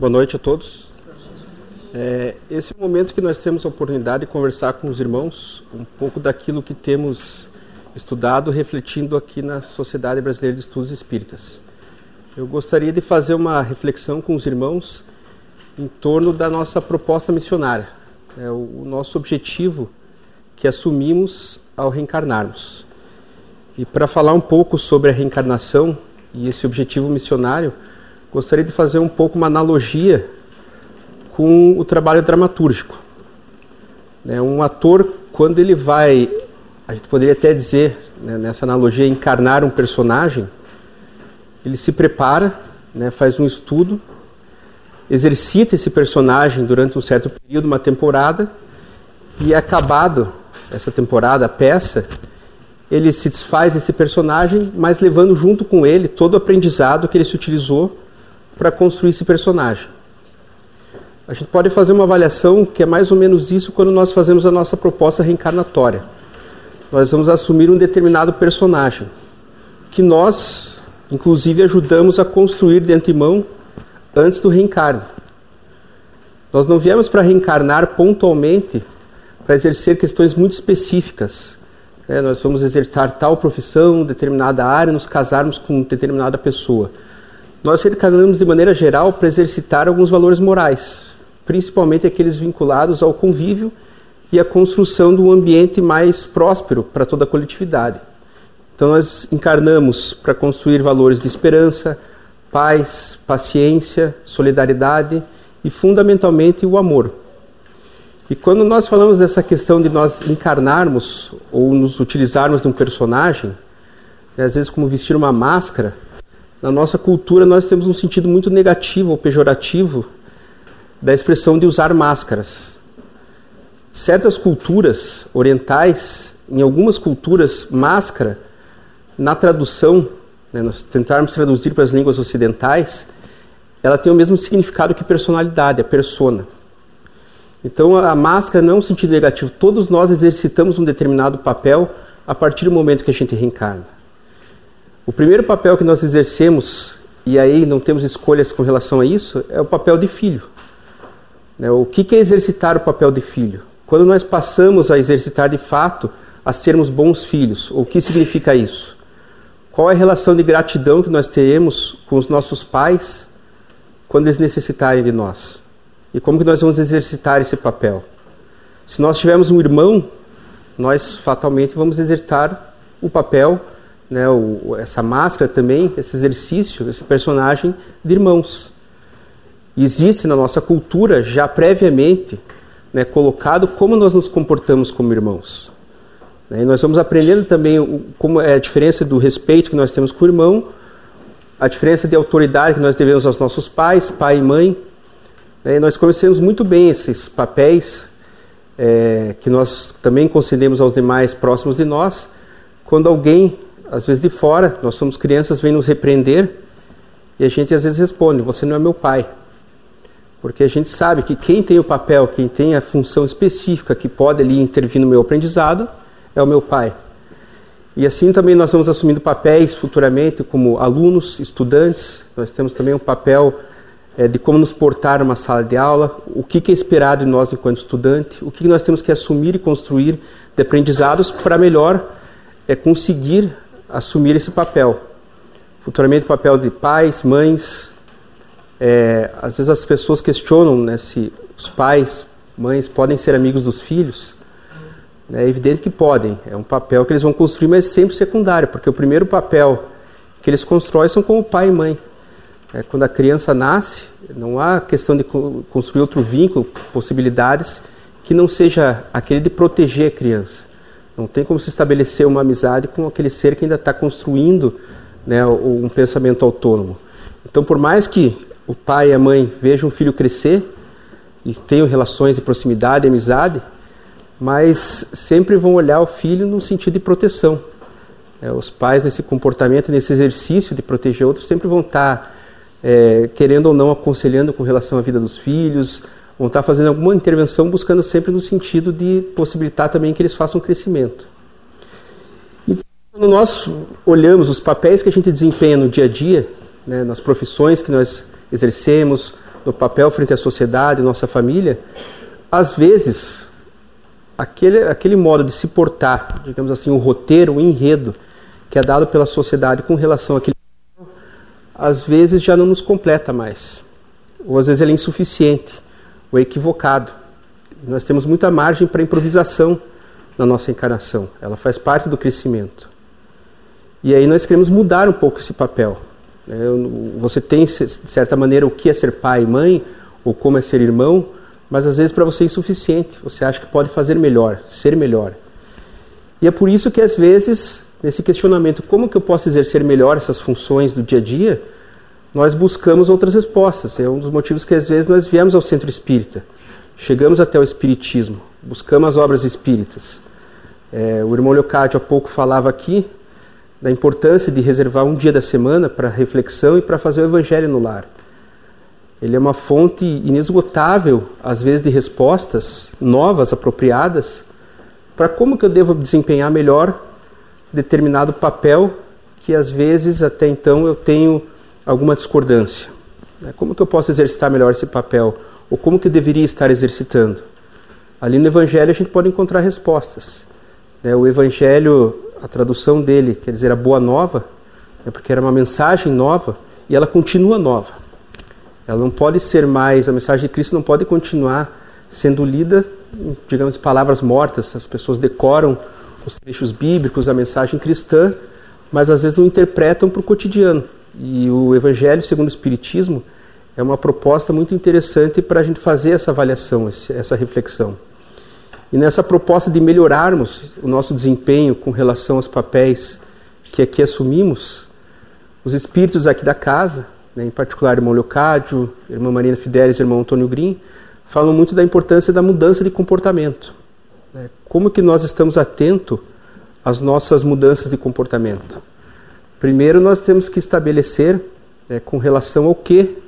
Boa noite a todos. É, esse é momento que nós temos a oportunidade de conversar com os irmãos um pouco daquilo que temos estudado, refletindo aqui na Sociedade Brasileira de Estudos Espíritas. Eu gostaria de fazer uma reflexão com os irmãos em torno da nossa proposta missionária, é, o, o nosso objetivo que assumimos ao reencarnarmos. E para falar um pouco sobre a reencarnação e esse objetivo missionário, gostaria de fazer um pouco uma analogia com o trabalho dramatúrgico. Né, um ator, quando ele vai, a gente poderia até dizer, né, nessa analogia, encarnar um personagem, ele se prepara, né, faz um estudo, exercita esse personagem durante um certo período, uma temporada, e acabado essa temporada, a peça, ele se desfaz desse personagem, mas levando junto com ele todo o aprendizado que ele se utilizou para construir esse personagem. A gente pode fazer uma avaliação que é mais ou menos isso quando nós fazemos a nossa proposta reencarnatória. Nós vamos assumir um determinado personagem que nós, inclusive, ajudamos a construir de antemão antes do reencarno. Nós não viemos para reencarnar pontualmente para exercer questões muito específicas. É, nós vamos exercitar tal profissão, determinada área, nos casarmos com determinada pessoa. Nós reencarnamos de maneira geral para exercitar alguns valores morais, principalmente aqueles vinculados ao convívio e à construção de um ambiente mais próspero para toda a coletividade. Então nós encarnamos para construir valores de esperança, paz, paciência, solidariedade e fundamentalmente o amor. E quando nós falamos dessa questão de nós encarnarmos ou nos utilizarmos de um personagem, né, às vezes como vestir uma máscara, na nossa cultura nós temos um sentido muito negativo ou pejorativo da expressão de usar máscaras. Certas culturas orientais, em algumas culturas, máscara, na tradução, né, nós tentarmos traduzir para as línguas ocidentais, ela tem o mesmo significado que personalidade, a persona. Então a máscara não é um sentido negativo. Todos nós exercitamos um determinado papel a partir do momento que a gente reencarna. O primeiro papel que nós exercemos, e aí não temos escolhas com relação a isso, é o papel de filho. Né, o que é exercitar o papel de filho? Quando nós passamos a exercitar de fato a sermos bons filhos, o que significa isso? Qual é a relação de gratidão que nós teremos com os nossos pais quando eles necessitarem de nós? E como que nós vamos exercitar esse papel? Se nós tivermos um irmão, nós fatalmente vamos exercitar o papel, né, o, essa máscara também, esse exercício, esse personagem de irmãos. existe na nossa cultura já previamente né, colocado como nós nos comportamos como irmãos. Né, e nós vamos aprendendo também o, como é a diferença do respeito que nós temos com o irmão, a diferença de autoridade que nós devemos aos nossos pais, pai e mãe, né, nós conhecemos muito bem esses papéis é, que nós também concedemos aos demais próximos de nós. Quando alguém, às vezes de fora, nós somos crianças, vem nos repreender e a gente às vezes responde: Você não é meu pai. Porque a gente sabe que quem tem o papel, quem tem a função específica que pode ali intervir no meu aprendizado é o meu pai. E assim também nós vamos assumindo papéis futuramente como alunos, estudantes. Nós temos também um papel é, de como nos portar numa sala de aula, o que, que é esperado de nós enquanto estudante, o que, que nós temos que assumir e construir de aprendizados para melhor é, conseguir assumir esse papel. Futuramente, o papel de pais, mães. É, às vezes as pessoas questionam né, se os pais, mães podem ser amigos dos filhos. É evidente que podem, é um papel que eles vão construir, mas sempre secundário, porque o primeiro papel que eles constroem são como pai e mãe. É, quando a criança nasce, não há questão de construir outro vínculo, possibilidades que não seja aquele de proteger a criança. Não tem como se estabelecer uma amizade com aquele ser que ainda está construindo né, um pensamento autônomo. Então, por mais que o pai e a mãe vejam o filho crescer e tenham relações de proximidade, amizade, mas sempre vão olhar o filho no sentido de proteção. É, os pais, nesse comportamento, nesse exercício de proteger outros, sempre vão estar tá é, querendo ou não aconselhando com relação à vida dos filhos, vão estar fazendo alguma intervenção buscando sempre no sentido de possibilitar também que eles façam crescimento. E quando nós olhamos os papéis que a gente desempenha no dia a dia, né, nas profissões que nós exercemos, no papel frente à sociedade, nossa família, às vezes aquele, aquele modo de se portar, digamos assim, o roteiro, o enredo que é dado pela sociedade com relação àquele às vezes já não nos completa mais. Ou às vezes ele é insuficiente, é equivocado. Nós temos muita margem para improvisação na nossa encarnação. Ela faz parte do crescimento. E aí nós queremos mudar um pouco esse papel. Né? Você tem, de certa maneira, o que é ser pai e mãe, ou como é ser irmão, mas às vezes para você é insuficiente. Você acha que pode fazer melhor, ser melhor. E é por isso que às vezes, nesse questionamento, como que eu posso exercer melhor essas funções do dia a dia, nós buscamos outras respostas. É um dos motivos que às vezes nós viemos ao centro espírita. Chegamos até o espiritismo, buscamos as obras espíritas. É, o irmão Leocádio há pouco falava aqui da importância de reservar um dia da semana para reflexão e para fazer o evangelho no lar. Ele é uma fonte inesgotável, às vezes, de respostas novas, apropriadas, para como que eu devo desempenhar melhor determinado papel que, às vezes, até então eu tenho alguma discordância. Né? Como que eu posso exercitar melhor esse papel? Ou como que eu deveria estar exercitando? Ali no Evangelho a gente pode encontrar respostas. Né? O Evangelho, a tradução dele, quer dizer a boa nova, é porque era uma mensagem nova e ela continua nova. Ela não pode ser mais, a mensagem de Cristo não pode continuar sendo lida, digamos, palavras mortas. As pessoas decoram os trechos bíblicos, a mensagem cristã, mas às vezes não interpretam para o cotidiano. E o Evangelho segundo o Espiritismo é uma proposta muito interessante para a gente fazer essa avaliação, essa reflexão. E nessa proposta de melhorarmos o nosso desempenho com relação aos papéis que aqui assumimos, os espíritos aqui da casa, né, em particular irmão Leocádio, irmã Marina Fidelis e irmão Antônio Green, falam muito da importância da mudança de comportamento. Né? Como que nós estamos atentos às nossas mudanças de comportamento? Primeiro nós temos que estabelecer né, com relação ao que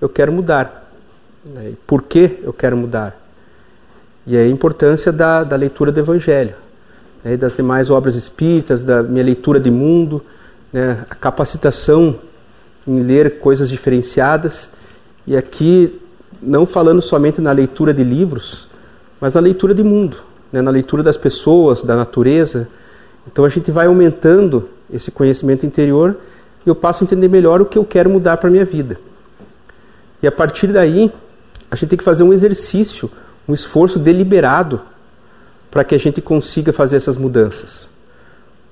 eu quero mudar, né, e por que eu quero mudar. E a importância da, da leitura do Evangelho, né, das demais obras espíritas, da minha leitura de mundo, né, a capacitação em ler coisas diferenciadas. E aqui, não falando somente na leitura de livros, mas na leitura de mundo, né, na leitura das pessoas, da natureza. Então a gente vai aumentando esse conhecimento interior e eu passo a entender melhor o que eu quero mudar para a minha vida. E a partir daí, a gente tem que fazer um exercício um esforço deliberado para que a gente consiga fazer essas mudanças.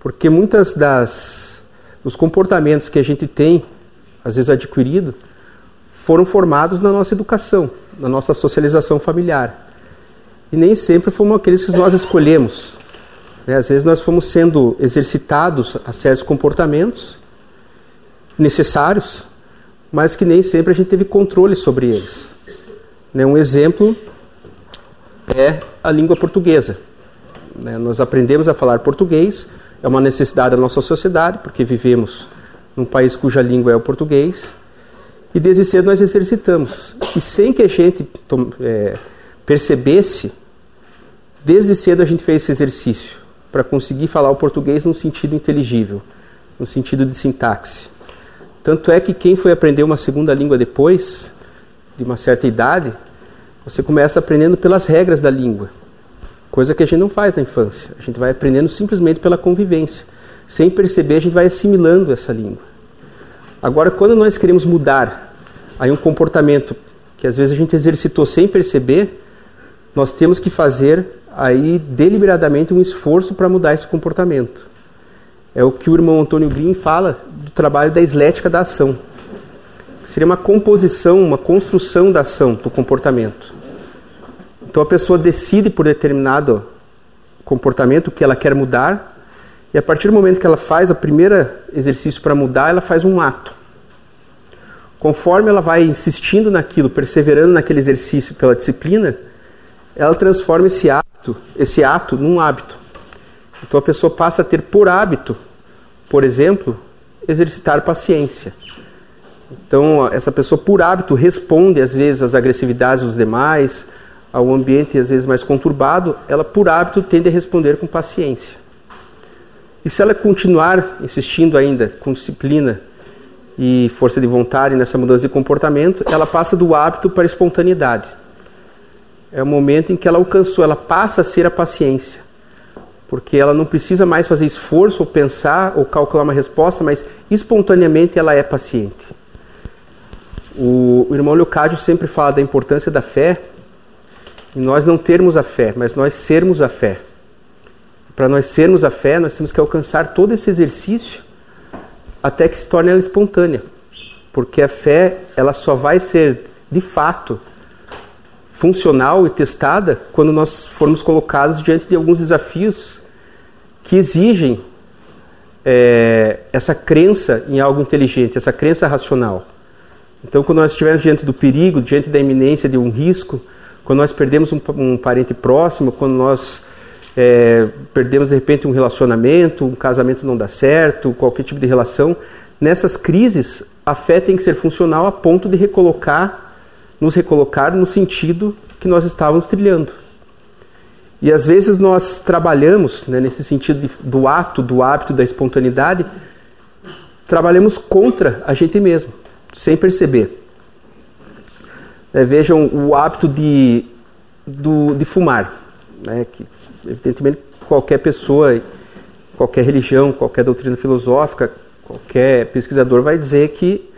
Porque muitas das dos comportamentos que a gente tem, às vezes adquirido, foram formados na nossa educação, na nossa socialização familiar. E nem sempre foram aqueles que nós escolhemos. Né? Às vezes nós fomos sendo exercitados a certos comportamentos necessários, mas que nem sempre a gente teve controle sobre eles. Né? Um exemplo é a língua portuguesa. Né? Nós aprendemos a falar português, é uma necessidade da nossa sociedade, porque vivemos num país cuja língua é o português, e desde cedo nós exercitamos. E sem que a gente é, percebesse, desde cedo a gente fez esse exercício para conseguir falar o português num sentido inteligível, no sentido de sintaxe. Tanto é que quem foi aprender uma segunda língua depois, de uma certa idade, você começa aprendendo pelas regras da língua, coisa que a gente não faz na infância. A gente vai aprendendo simplesmente pela convivência. Sem perceber, a gente vai assimilando essa língua. Agora, quando nós queremos mudar aí um comportamento que às vezes a gente exercitou sem perceber, nós temos que fazer aí deliberadamente um esforço para mudar esse comportamento. É o que o irmão Antônio Green fala do trabalho da eslética da ação. Seria uma composição, uma construção da ação, do comportamento. Então a pessoa decide por determinado comportamento que ela quer mudar, e a partir do momento que ela faz o primeiro exercício para mudar, ela faz um ato. Conforme ela vai insistindo naquilo, perseverando naquele exercício pela disciplina, ela transforma esse ato, esse ato num hábito. Então a pessoa passa a ter por hábito, por exemplo, exercitar paciência. Então, essa pessoa, por hábito, responde às vezes às agressividades dos demais, ao ambiente às vezes mais conturbado, ela, por hábito, tende a responder com paciência. E se ela continuar insistindo ainda com disciplina e força de vontade nessa mudança de comportamento, ela passa do hábito para a espontaneidade. É o momento em que ela alcançou, ela passa a ser a paciência. Porque ela não precisa mais fazer esforço ou pensar ou calcular uma resposta, mas espontaneamente ela é paciente. O, irmão Leocádio sempre fala da importância da fé, e nós não termos a fé, mas nós sermos a fé. Para nós sermos a fé, nós temos que alcançar todo esse exercício até que se torne ela espontânea. Porque a fé, ela só vai ser de fato funcional e testada quando nós formos colocados diante de alguns desafios que exigem é, essa crença em algo inteligente, essa crença racional. Então, quando nós estivermos diante do perigo, diante da iminência de um risco, quando nós perdemos um, um parente próximo, quando nós é, perdemos de repente um relacionamento, um casamento não dá certo, qualquer tipo de relação, nessas crises a fé tem que ser funcional a ponto de recolocar, nos recolocar no sentido que nós estávamos trilhando. E às vezes nós trabalhamos, né, nesse sentido de, do ato, do hábito, da espontaneidade, trabalhamos contra a gente mesmo sem perceber. É, vejam o hábito de, do, de fumar, né, que evidentemente qualquer pessoa, qualquer religião, qualquer doutrina filosófica, qualquer pesquisador vai dizer que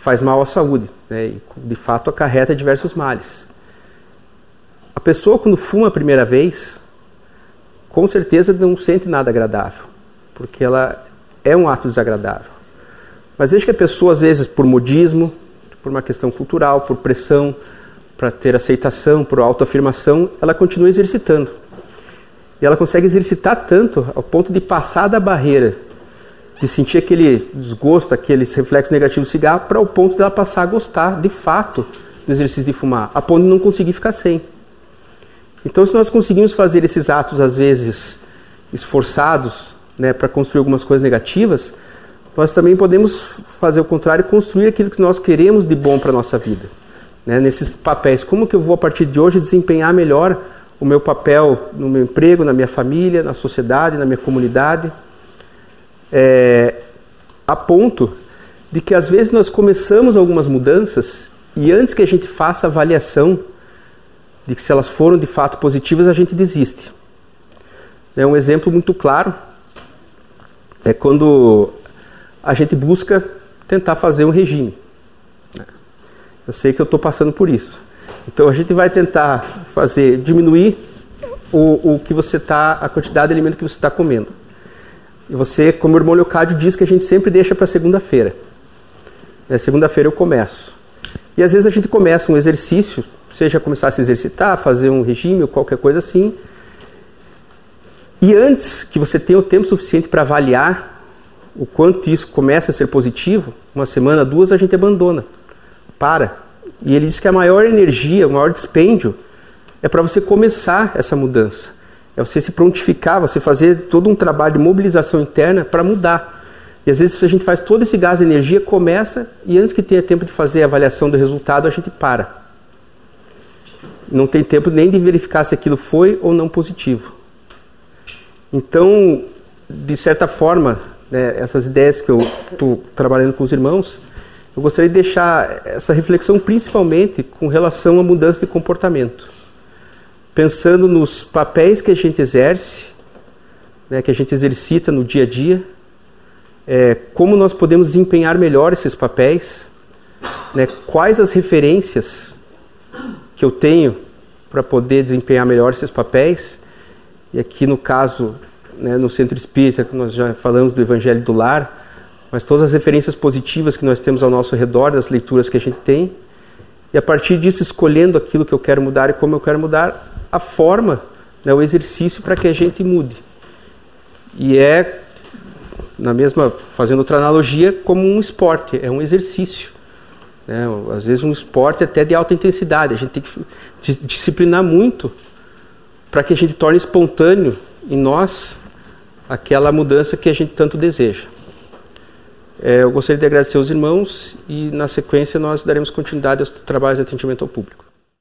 faz mal à saúde, né, e de fato acarreta diversos males. A pessoa quando fuma a primeira vez, com certeza não sente nada agradável, porque ela é um ato desagradável. Mas veja que a pessoa, às vezes, por modismo, por uma questão cultural, por pressão, para ter aceitação, por autoafirmação, ela continua exercitando. E ela consegue exercitar tanto ao ponto de passar da barreira, de sentir aquele desgosto, aqueles reflexos negativos do cigarro, para o ponto dela passar a gostar, de fato, do exercício de fumar, a ponto de não conseguir ficar sem. Então, se nós conseguimos fazer esses atos, às vezes, esforçados, né, para construir algumas coisas negativas, nós também podemos fazer o contrário e construir aquilo que nós queremos de bom para a nossa vida. Né? Nesses papéis, como que eu vou a partir de hoje desempenhar melhor o meu papel no meu emprego, na minha família, na sociedade, na minha comunidade, é, a ponto de que às vezes nós começamos algumas mudanças e antes que a gente faça a avaliação de que se elas foram de fato positivas, a gente desiste. É um exemplo muito claro é quando a gente busca tentar fazer um regime. Eu sei que eu estou passando por isso. Então a gente vai tentar fazer diminuir o, o que você está, a quantidade de alimento que você está comendo. E você, como o irmão Leocádio diz, que a gente sempre deixa para segunda-feira. É, segunda-feira eu começo. E às vezes a gente começa um exercício, seja começar a se exercitar, fazer um regime ou qualquer coisa assim. E antes que você tenha o tempo suficiente para avaliar o quanto isso começa a ser positivo, uma semana, duas, a gente abandona. Para. E ele diz que a maior energia, o maior dispêndio é para você começar essa mudança. É você se prontificar, você fazer todo um trabalho de mobilização interna para mudar. E às vezes a gente faz todo esse gás de energia, começa e antes que tenha tempo de fazer a avaliação do resultado, a gente para. Não tem tempo nem de verificar se aquilo foi ou não positivo. Então, de certa forma, né, essas ideias que eu estou trabalhando com os irmãos, eu gostaria de deixar essa reflexão principalmente com relação à mudança de comportamento. Pensando nos papéis que a gente exerce, né, que a gente exercita no dia a dia, é, como nós podemos desempenhar melhor esses papéis, né, quais as referências que eu tenho para poder desempenhar melhor esses papéis, e aqui no caso né, no centro espírita, que nós já falamos do Evangelho do Lar, mas todas as referências positivas que nós temos ao nosso redor, das leituras que a gente tem, e a partir disso escolhendo aquilo que eu quero mudar e como eu quero mudar, a forma, né, o exercício para que a gente mude. E é, na mesma, fazendo outra analogia, como um esporte, é um exercício. Né? Às vezes um esporte até de alta intensidade, a gente tem que disciplinar muito para que a gente torne espontâneo em nós aquela mudança que a gente tanto deseja. É, eu gostaria de agradecer aos irmãos e, na sequência, nós daremos continuidade aos trabalhos de atendimento ao público.